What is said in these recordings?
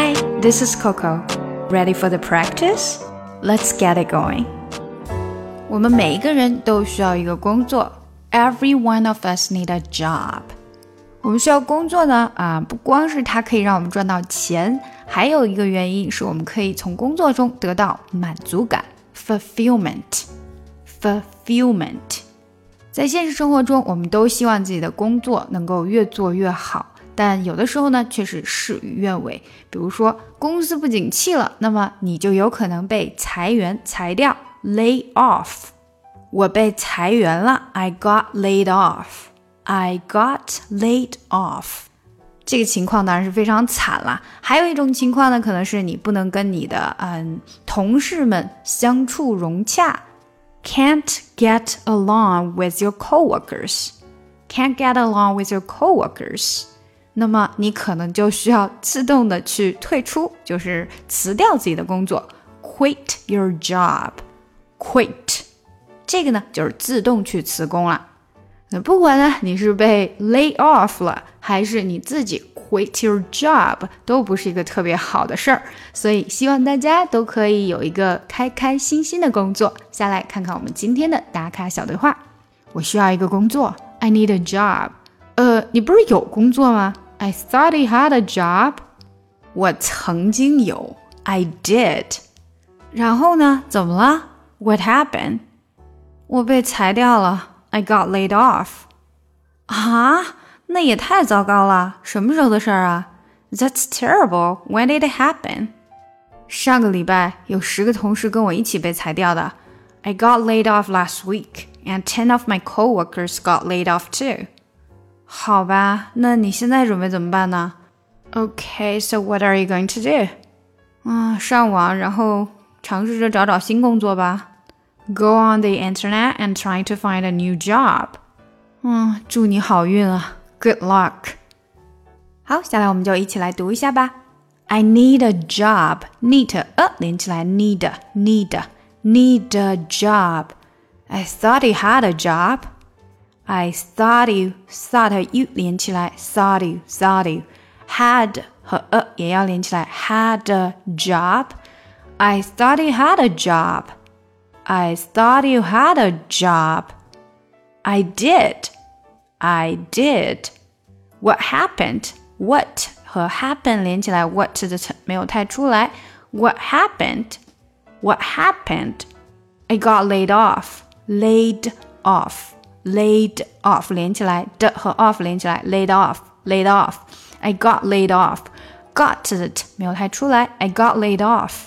Hi, this is Coco. Ready for the practice? Let's get it going. 我们每一个人都需要一个工作。Every one of us need a job. 我们需要工作呢啊，不光是它可以让我们赚到钱，还有一个原因是我们可以从工作中得到满足感 （fulfillment）。fulfillment。在现实生活中，我们都希望自己的工作能够越做越好， 但有的时候呢，却是事与愿违。比如说，公司不景气了，那么你就有可能被裁员裁掉，lay off。我被裁员了，I got laid off。I got laid off。这个情况当然是非常惨了。还有一种情况呢，可能是你不能跟你的嗯同事们相处融洽。can't get along with your coworkers. Can't get along with your coworkers. 那么你可能就需要自动的去退出，就是辞掉自己的工作，quit your job。quit 这个呢就是自动去辞工了。那不管呢你是被 lay off 了，还是你自己 quit your job 都不是一个特别好的事儿，所以希望大家都可以有一个开开心心的工作。下来看看我们今天的打卡小对话。我需要一个工作，I need a job。呃，你不是有工作吗 ？I thought I had a job。我曾经有，I did。然后呢？怎么了？What happened？我被裁掉了，I got laid off。啊？那也太糟糕了！什么时候的事儿啊？That's terrible. When did it happen? 上个礼拜有十个同事跟我一起被裁掉的。I got laid off last week, and ten of my coworkers got laid off too. 好吧，那你现在准备怎么办呢？Okay, so what are you going to do? 啊，上网，然后尝试着找找新工作吧。Go on the internet and try to find a new job. 嗯，祝你好运啊！Good luck。好，下来我们就一起来读一下吧。I need a job. Need 呃连起来，need need need a job. I thought you had a job. I thought you thought you 连起来，thought you thought you had 和呃也要连起来，had a job. I thought you had a job. I thought you had a job. I did. I did. What happened? What 和 happen 连起来，what 的没有太出来。What happened? What happened? I got laid off. Laid off. Laid off 连起来的和 off 连起来，laid off. Laid off. I got laid off. Got 的没有太出来。I got laid off.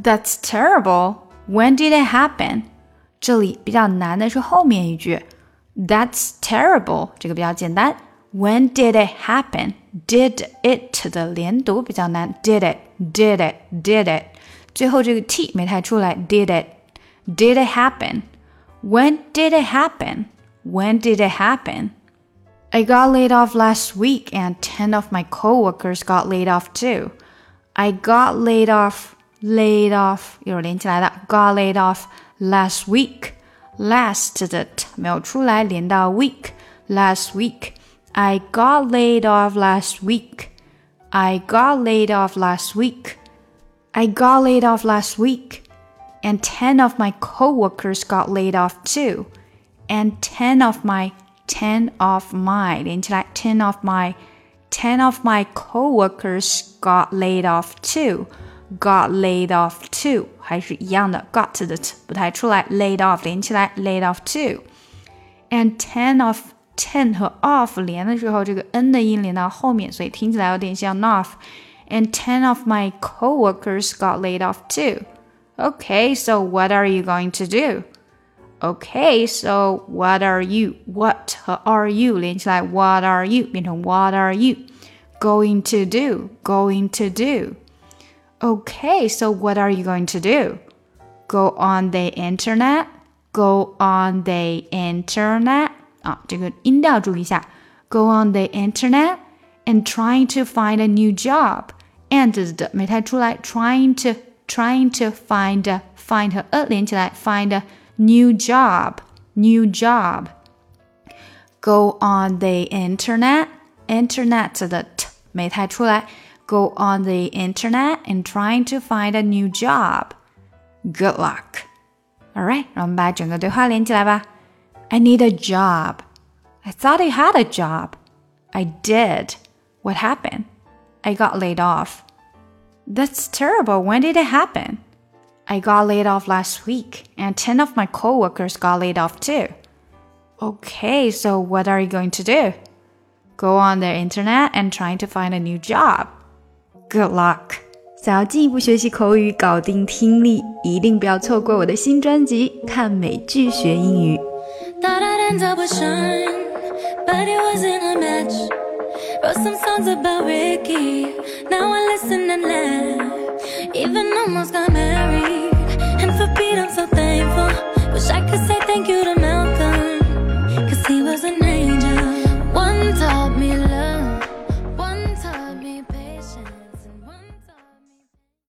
That's terrible. When did it happen? 这里比较难的是后面一句。that's terrible，这个比较简单。When did it happen? Did it 的连读比较难。Did it? Did it? Did it? 最后这个 t 没太出来。Did it? Did it happen? When did it happen? When did it happen? I got laid off last week and 10 of my coworkers got laid off too. I got laid off, laid off, 一会儿连起来的 got laid off last week last 的 t 没有出来，连到 week。Last week, I got laid off last week. I got laid off last week. I got laid off last week. And 10 of my coworkers got laid off too. And 10 of my 10 of my 连起来 10 of my 10 of my coworkers got laid off too got laid off too，还是一样的，got 的 t 不太出来，laid off 连起来，laid off too。And ten of ten 和 off 连的时候，这个 n 的音连到后面，所以听起来有点像 off。And ten of my coworkers got laid off too. Okay, so what are you going to do? Okay, so what are you? What 和 are you 连起来，What are you 变成 What are you going to do? Going to do. Okay, so what are you going to do? Go on the internet? Go on the internet? 啊，这个音调注意一下。Go on the internet and trying to find a new job. And 的没太出来，trying to trying to find find 和 a 连起来，find a new job new job. Go on the internet internet 的 t 没太出来。 go on the internet and trying to find a new job. Good luck. Alright，让我们把整个对话连起来吧。I need a job. I thought I had a job. I did. What happened? I got laid off. That's terrible. When did it happen? I got laid off last week, and 10 of my coworkers got laid off too. Okay, so what are you going to do? Go on the internet and trying to find a new job. Good luck. 想要进一步学习口语，搞定听力，一定不要错过我的新专辑《看美剧学英语》。Thought I'd end up with Sean, but it wasn't a match. Wrote some songs about Ricky. Now I listen and laugh. Even almost got married. And for Pete, I'm so thankful.